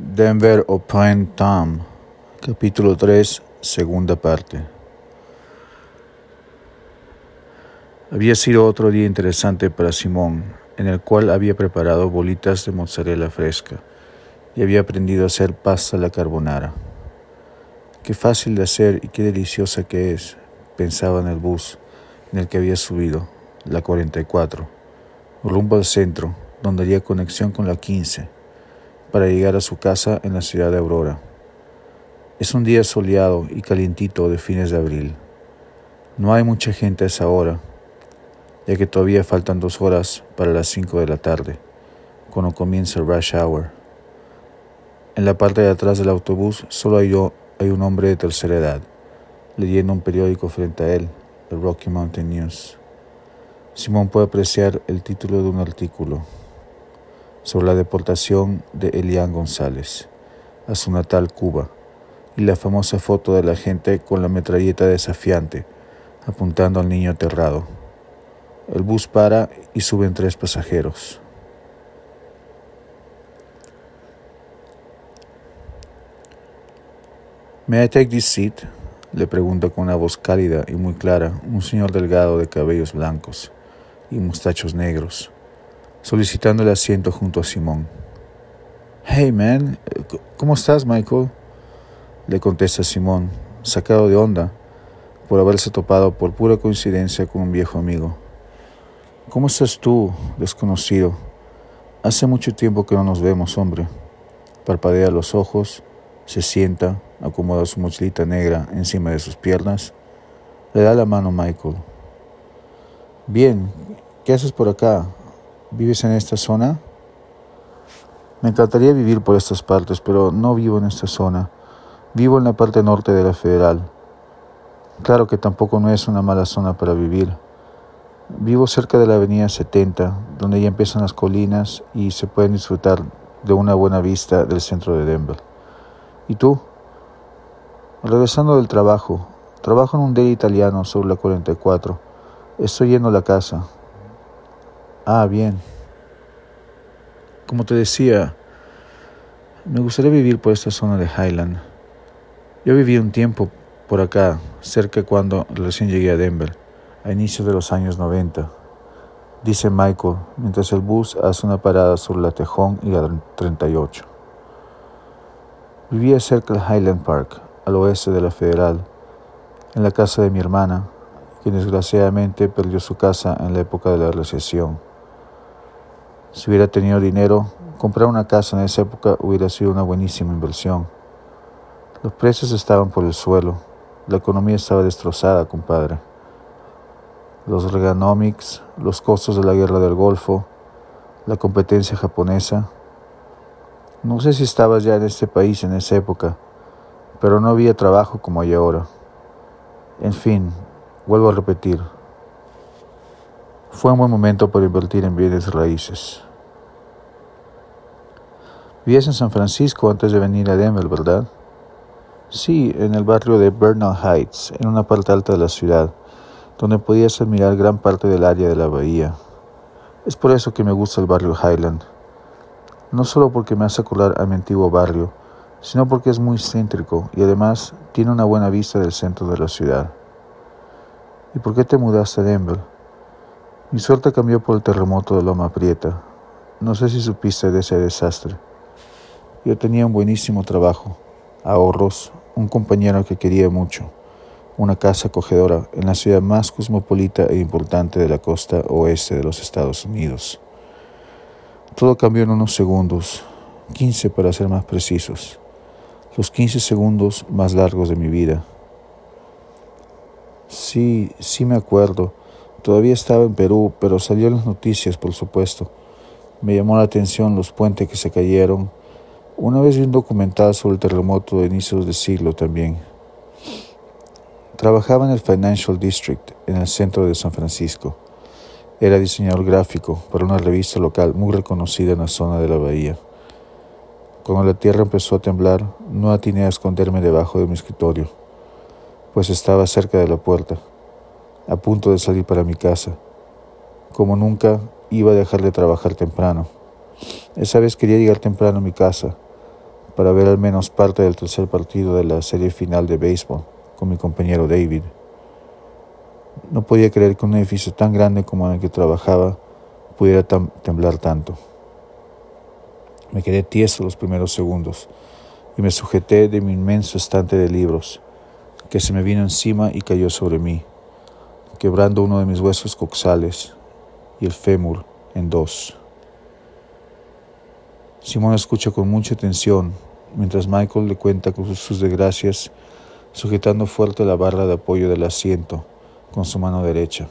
Denver o Prime Time, capítulo 3, segunda parte. Había sido otro día interesante para Simón, en el cual había preparado bolitas de mozzarella fresca y había aprendido a hacer pasta a la carbonara. Qué fácil de hacer y qué deliciosa que es, pensaba en el bus en el que había subido, la 44, rumbo al centro, donde haría conexión con la 15 para llegar a su casa en la ciudad de Aurora. Es un día soleado y calientito de fines de abril. No hay mucha gente a esa hora, ya que todavía faltan dos horas para las cinco de la tarde, cuando comienza el rush hour. En la parte de atrás del autobús solo hay, hay un hombre de tercera edad, leyendo un periódico frente a él, el Rocky Mountain News. Simón puede apreciar el título de un artículo sobre la deportación de Elian González a su natal Cuba y la famosa foto de la gente con la metralleta desafiante apuntando al niño aterrado. El bus para y suben tres pasajeros. ¿May I take this seat? le pregunta con una voz cálida y muy clara un señor delgado de cabellos blancos y mustachos negros solicitando el asiento junto a Simón. Hey, man, ¿cómo estás, Michael? Le contesta Simón, sacado de onda por haberse topado por pura coincidencia con un viejo amigo. ¿Cómo estás tú, desconocido? Hace mucho tiempo que no nos vemos, hombre. Parpadea los ojos, se sienta, acomoda su mochilita negra encima de sus piernas, le da la mano a Michael. Bien, ¿qué haces por acá? ¿Vives en esta zona? Me encantaría vivir por estas partes, pero no vivo en esta zona. Vivo en la parte norte de la Federal. Claro que tampoco no es una mala zona para vivir. Vivo cerca de la Avenida 70, donde ya empiezan las colinas y se pueden disfrutar de una buena vista del centro de Denver. ¿Y tú? Regresando del trabajo, trabajo en un deli italiano sobre la 44. Estoy yendo a la casa. Ah, bien. Como te decía, me gustaría vivir por esta zona de Highland. Yo viví un tiempo por acá, cerca cuando recién llegué a Denver, a inicios de los años 90. Dice Michael, mientras el bus hace una parada sobre la Tejón y la 38. Vivía cerca del Highland Park, al oeste de la Federal, en la casa de mi hermana, quien desgraciadamente perdió su casa en la época de la recesión. Si hubiera tenido dinero, comprar una casa en esa época hubiera sido una buenísima inversión. Los precios estaban por el suelo, la economía estaba destrozada, compadre. Los Reaganomics, los costos de la guerra del Golfo, la competencia japonesa. No sé si estabas ya en este país en esa época, pero no había trabajo como hay ahora. En fin, vuelvo a repetir, fue un buen momento para invertir en bienes raíces. Vivías en San Francisco antes de venir a Denver, ¿verdad? Sí, en el barrio de Bernal Heights, en una parte alta de la ciudad, donde podías admirar gran parte del área de la bahía. Es por eso que me gusta el barrio Highland. No solo porque me hace acordar a mi antiguo barrio, sino porque es muy céntrico y además tiene una buena vista del centro de la ciudad. ¿Y por qué te mudaste a Denver? Mi suerte cambió por el terremoto de Loma Prieta. No sé si supiste de ese desastre. Yo tenía un buenísimo trabajo, ahorros, un compañero que quería mucho, una casa acogedora en la ciudad más cosmopolita e importante de la costa oeste de los Estados Unidos. Todo cambió en unos segundos, 15 para ser más precisos, los 15 segundos más largos de mi vida. Sí, sí me acuerdo. Todavía estaba en Perú, pero salió en las noticias, por supuesto. Me llamó la atención los puentes que se cayeron. Una vez vi un documental sobre el terremoto de inicios de siglo también. Trabajaba en el Financial District, en el centro de San Francisco. Era diseñador gráfico para una revista local muy reconocida en la zona de la bahía. Cuando la tierra empezó a temblar, no atiné a esconderme debajo de mi escritorio, pues estaba cerca de la puerta a punto de salir para mi casa. Como nunca, iba a dejar de trabajar temprano. Esa vez quería llegar temprano a mi casa, para ver al menos parte del tercer partido de la serie final de béisbol con mi compañero David. No podía creer que un edificio tan grande como el que trabajaba pudiera temblar tanto. Me quedé tieso los primeros segundos y me sujeté de mi inmenso estante de libros, que se me vino encima y cayó sobre mí, quebrando uno de mis huesos coxales y el fémur en dos. Simón escucha con mucha atención mientras Michael le cuenta sus desgracias, sujetando fuerte la barra de apoyo del asiento con su mano derecha,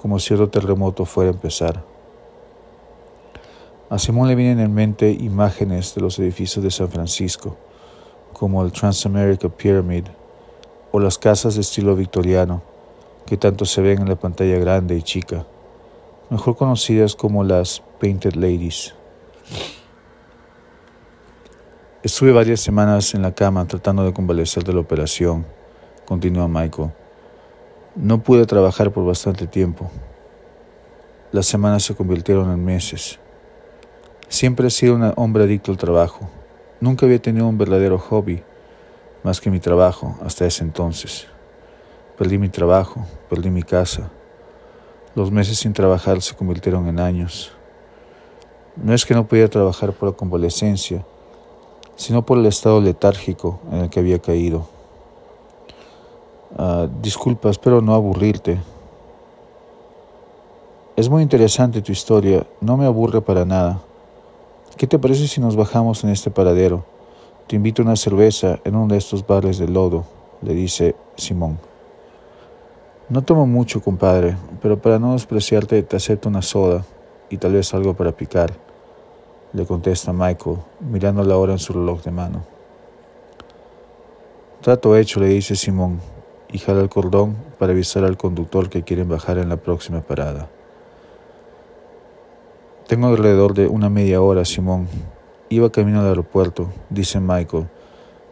como si otro terremoto fuera a empezar. A Simón le vienen en mente imágenes de los edificios de San Francisco, como el Transamerica Pyramid o las casas de estilo victoriano, que tanto se ven en la pantalla grande y chica, mejor conocidas como las Painted Ladies. Estuve varias semanas en la cama tratando de convalecer de la operación, continúa Michael. No pude trabajar por bastante tiempo. Las semanas se convirtieron en meses. Siempre he sido un hombre adicto al trabajo. Nunca había tenido un verdadero hobby más que mi trabajo hasta ese entonces. Perdí mi trabajo, perdí mi casa. Los meses sin trabajar se convirtieron en años. No es que no podía trabajar por la convalescencia, sino por el estado letárgico en el que había caído. Ah, disculpa, espero no aburrirte. Es muy interesante tu historia, no me aburre para nada. ¿Qué te parece si nos bajamos en este paradero? Te invito a una cerveza en uno de estos bares de lodo, le dice Simón. No tomo mucho, compadre, pero para no despreciarte te acepto una soda y tal vez algo para picar le contesta Michael, mirando la hora en su reloj de mano. Trato hecho, le dice Simón, y jala el cordón para avisar al conductor que quieren bajar en la próxima parada. Tengo alrededor de una media hora, Simón. Iba camino al aeropuerto, dice Michael,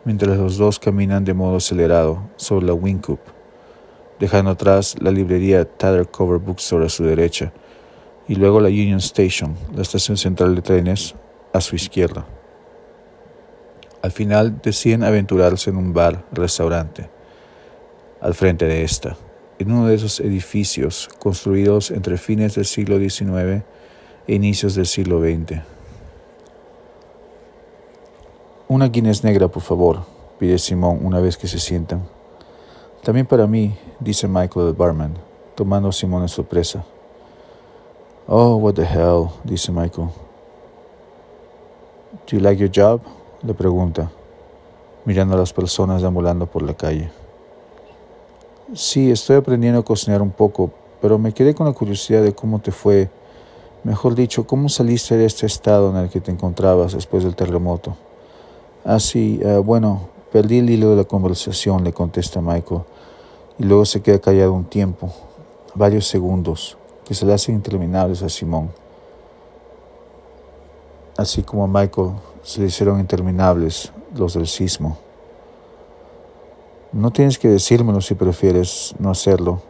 mientras los dos caminan de modo acelerado sobre la Wincup, dejando atrás la librería Tather Cover Bookstore a su derecha y luego la Union Station, la estación central de trenes, a su izquierda. Al final deciden aventurarse en un bar, restaurante, al frente de esta, en uno de esos edificios construidos entre fines del siglo XIX e inicios del siglo XX. Una Guinness negra, por favor, pide Simón una vez que se sientan. También para mí, dice Michael el barman, tomando a Simón en sorpresa. Oh, what the hell, dice Michael. Do you like your job? le pregunta, mirando a las personas deambulando por la calle. Sí, estoy aprendiendo a cocinar un poco, pero me quedé con la curiosidad de cómo te fue, mejor dicho, cómo saliste de este estado en el que te encontrabas después del terremoto. Ah, sí, eh, bueno, perdí el hilo de la conversación, le contesta Michael, y luego se queda callado un tiempo, varios segundos que se le hacen interminables a Simón. Así como a Michael se le hicieron interminables los del sismo. No tienes que decírmelo si prefieres no hacerlo.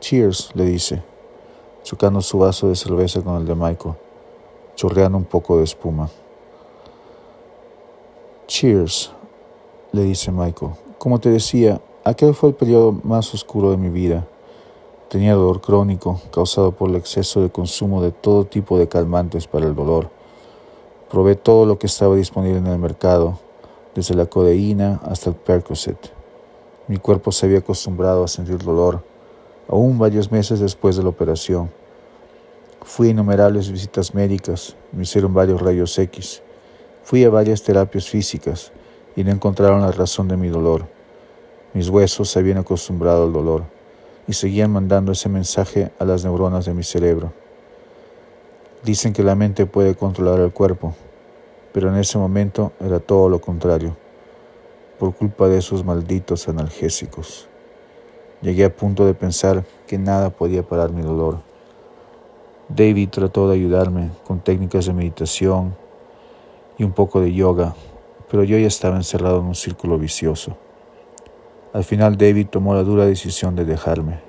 Cheers, le dice, chocando su vaso de cerveza con el de Michael, chorreando un poco de espuma. Cheers, le dice Michael. Como te decía, aquel fue el periodo más oscuro de mi vida. Tenía dolor crónico causado por el exceso de consumo de todo tipo de calmantes para el dolor. Probé todo lo que estaba disponible en el mercado, desde la codeína hasta el Percocet. Mi cuerpo se había acostumbrado a sentir dolor, aún varios meses después de la operación. Fui a innumerables visitas médicas, me hicieron varios rayos X. Fui a varias terapias físicas y no encontraron la razón de mi dolor. Mis huesos se habían acostumbrado al dolor y seguían mandando ese mensaje a las neuronas de mi cerebro. Dicen que la mente puede controlar el cuerpo, pero en ese momento era todo lo contrario, por culpa de esos malditos analgésicos. Llegué a punto de pensar que nada podía parar mi dolor. David trató de ayudarme con técnicas de meditación y un poco de yoga, pero yo ya estaba encerrado en un círculo vicioso. Al final David tomó la dura decisión de dejarme.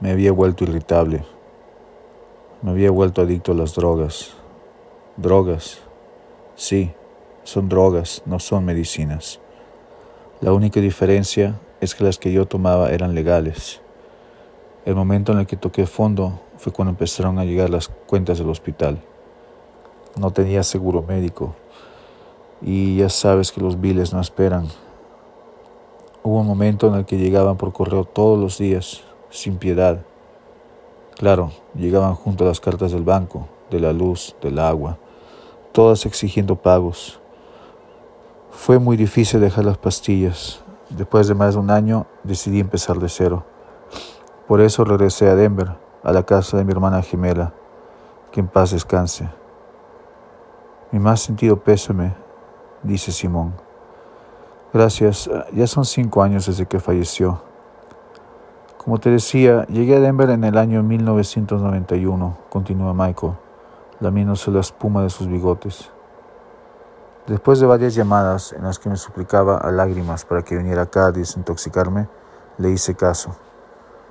Me había vuelto irritable, me había vuelto adicto a las drogas, Drogas. Sí, son drogas, no son medicinas. La única diferencia es que las que yo tomaba eran legales. El momento en el que toqué fondo fue cuando empezaron a llegar las cuentas del hospital. No tenía seguro médico y ya sabes que los biles no esperan. Hubo un momento en el que llegaban por correo todos los días, sin piedad. Claro, llegaban junto a las cartas del banco, de la luz, del agua, todas exigiendo pagos. Fue muy difícil dejar las pastillas. Después de más de un año decidí empezar de cero. Por eso regresé a Denver, a la casa de mi hermana gemela, que en paz descanse. Mi más sentido pésame, dice Simón. Gracias, ya son cinco años desde que falleció. Como te decía, llegué a Denver en el año 1991, continúa Michael, lamiéndose la espuma de sus bigotes. Después de varias llamadas en las que me suplicaba a lágrimas para que viniera acá a desintoxicarme, le hice caso.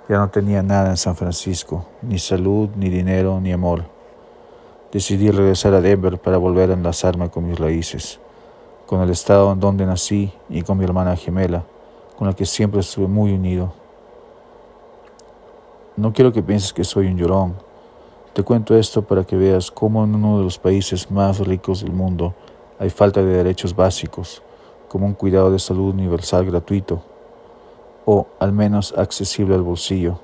Ya no tenía nada en San Francisco, ni salud, ni dinero, ni amor. Decidí regresar a Denver para volver a enlazarme con mis raíces, con el estado en donde nací y con mi hermana gemela, con la que siempre estuve muy unido. No quiero que pienses que soy un llorón. Te cuento esto para que veas cómo en uno de los países más ricos del mundo hay falta de derechos básicos, como un cuidado de salud universal gratuito, o al menos accesible al bolsillo,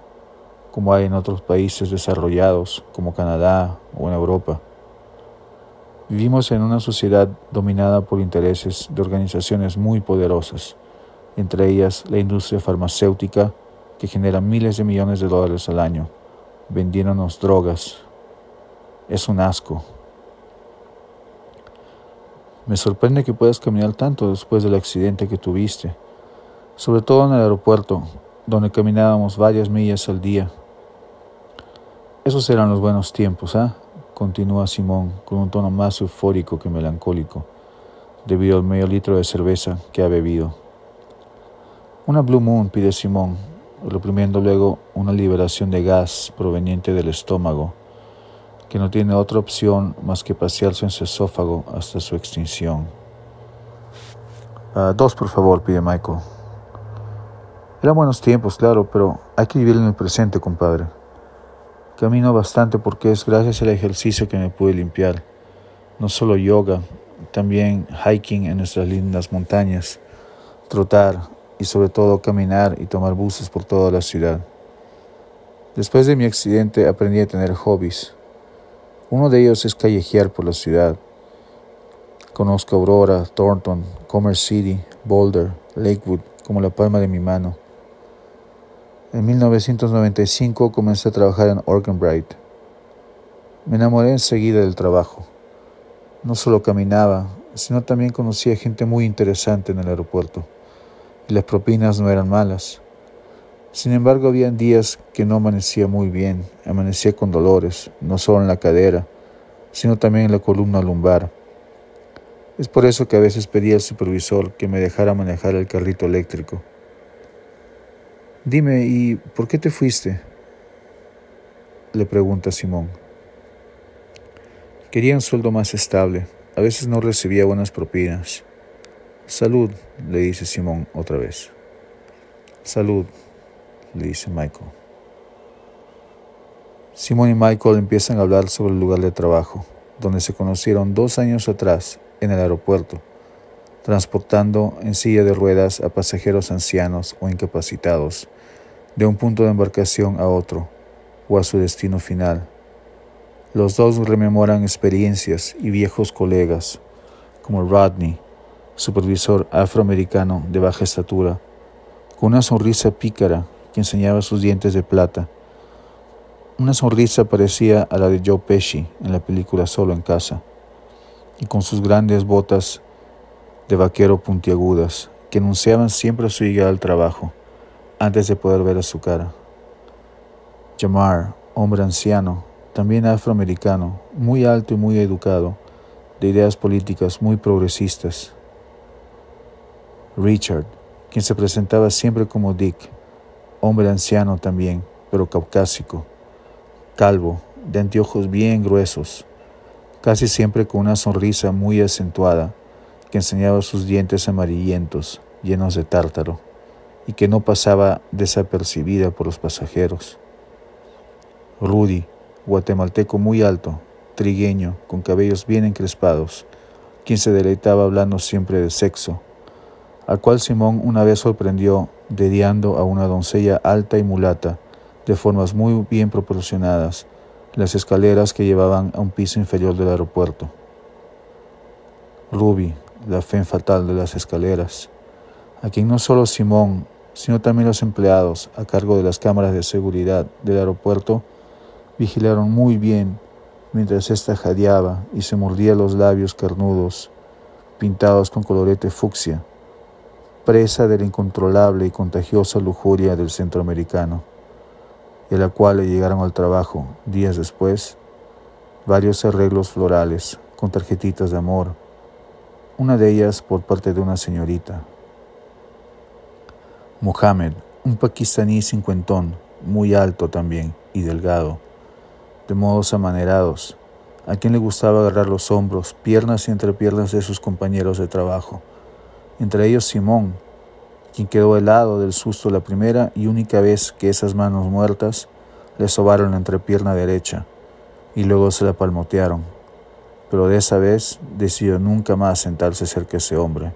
como hay en otros países desarrollados como Canadá o en Europa. Vivimos en una sociedad dominada por intereses de organizaciones muy poderosas, entre ellas la industria farmacéutica, que genera miles de millones de dólares al año, vendiéndonos drogas. Es un asco. Me sorprende que puedas caminar tanto después del accidente que tuviste, sobre todo en el aeropuerto, donde caminábamos varias millas al día. Esos eran los buenos tiempos, ¿ah? Continúa Simón con un tono más eufórico que melancólico, debido al medio litro de cerveza que ha bebido. Una Blue Moon, pide Simón, reprimiendo luego una liberación de gas proveniente del estómago que no tiene otra opción más que pasearse en su esófago hasta su extinción. Ah, dos, por favor, pide Michael. Eran buenos tiempos, claro, pero hay que vivir en el presente, compadre. Camino bastante porque es gracias al ejercicio que me pude limpiar. No solo yoga, también hiking en nuestras lindas montañas, trotar y sobre todo caminar y tomar buses por toda la ciudad. Después de mi accidente aprendí a tener hobbies. Uno de ellos es callejear por la ciudad. Conozco Aurora, Thornton, Commerce City, Boulder, Lakewood como la palma de mi mano. En 1995 comencé a trabajar en Oregon Bright. Me enamoré enseguida del trabajo. No solo caminaba, sino también conocía gente muy interesante en el aeropuerto. Y las propinas no eran malas. Sin embargo, había días que no amanecía muy bien, amanecía con dolores, no solo en la cadera, sino también en la columna lumbar. Es por eso que a veces pedía al supervisor que me dejara manejar el carrito eléctrico. Dime, ¿y por qué te fuiste? le pregunta Simón. Quería un sueldo más estable. A veces no recibía buenas propinas. Salud, le dice Simón otra vez. Salud, le dice Michael. Simón y Michael empiezan a hablar sobre el lugar de trabajo, donde se conocieron dos años atrás en el aeropuerto, transportando en silla de ruedas a pasajeros ancianos o incapacitados de un punto de embarcación a otro o a su destino final. Los dos rememoran experiencias y viejos colegas, como Rodney, supervisor afroamericano de baja estatura, con una sonrisa pícara que enseñaba sus dientes de plata. Una sonrisa parecía a la de Joe Pesci en la película Solo en casa, y con sus grandes botas de vaquero puntiagudas que anunciaban siempre su llegada al trabajo antes de poder ver a su cara. Jamar, hombre anciano, también afroamericano, muy alto y muy educado, de ideas políticas muy progresistas. Richard, quien se presentaba siempre como Dick, hombre anciano también, pero caucásico, calvo, de anteojos bien gruesos, casi siempre con una sonrisa muy acentuada que enseñaba sus dientes amarillentos, llenos de tártaro, y que no pasaba desapercibida por los pasajeros. Rudy, guatemalteco muy alto, trigueño, con cabellos bien encrespados, quien se deleitaba hablando siempre de sexo, al cual Simón una vez sorprendió dediando a una doncella alta y mulata, de formas muy bien proporcionadas, las escaleras que llevaban a un piso inferior del aeropuerto. Ruby, la fe fatal de las escaleras, a quien no solo Simón, sino también los empleados a cargo de las cámaras de seguridad del aeropuerto vigilaron muy bien mientras ésta jadeaba y se mordía los labios carnudos, pintados con colorete fucsia, presa de la incontrolable y contagiosa lujuria del centroamericano, y a la cual le llegaron al trabajo, días después, varios arreglos florales con tarjetitas de amor, una de ellas por parte de una señorita. Mohamed, un pakistaní cincuentón, muy alto también y delgado, de modos amanerados, a quien le gustaba agarrar los hombros, piernas y entrepiernas de sus compañeros de trabajo, entre ellos Simón, quien quedó helado del susto la primera y única vez que esas manos muertas le sobaron la entrepierna derecha y luego se la palmotearon pero de esa vez decidió nunca más sentarse cerca de ese hombre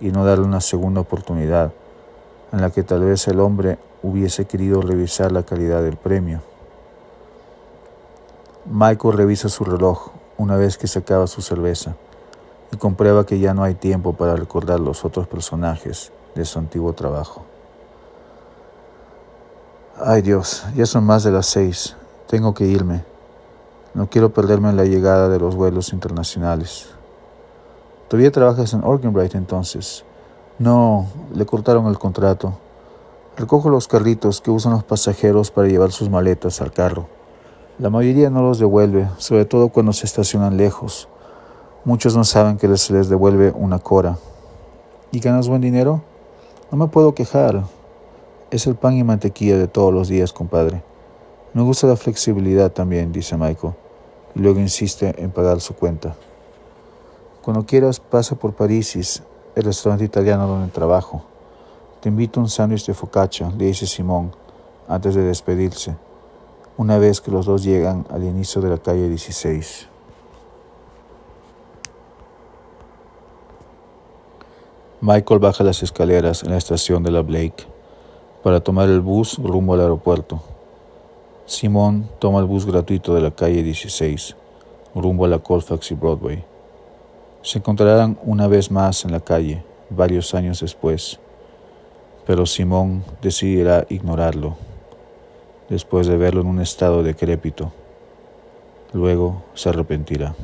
y no darle una segunda oportunidad en la que tal vez el hombre hubiese querido revisar la calidad del premio. Michael revisa su reloj una vez que se acaba su cerveza y comprueba que ya no hay tiempo para recordar los otros personajes de su antiguo trabajo. Ay Dios, ya son más de las seis. Tengo que irme. No quiero perderme la llegada de los vuelos internacionales. ¿Todavía trabajas en Organbright entonces? No, le cortaron el contrato. Recojo los carritos que usan los pasajeros para llevar sus maletas al carro. La mayoría no los devuelve, sobre todo cuando se estacionan lejos. Muchos no saben que se les devuelve una cora. ¿Y ganas buen dinero? No me puedo quejar. Es el pan y mantequilla de todos los días, compadre. Me gusta la flexibilidad también, dice Michael, y luego insiste en pagar su cuenta. Cuando quieras, pasa por Parisis, el restaurante italiano donde trabajo. Te invito a un sándwich de focaccia, le dice Simón, antes de despedirse, una vez que los dos llegan al inicio de la calle 16. Michael baja las escaleras en la estación de la Blake para tomar el bus rumbo al aeropuerto. Simón toma el bus gratuito de la calle 16, rumbo a la Colfax y Broadway. Se encontrarán una vez más en la calle, varios años después, pero Simón decidirá ignorarlo, después de verlo en un estado decrépito. Luego se arrepentirá.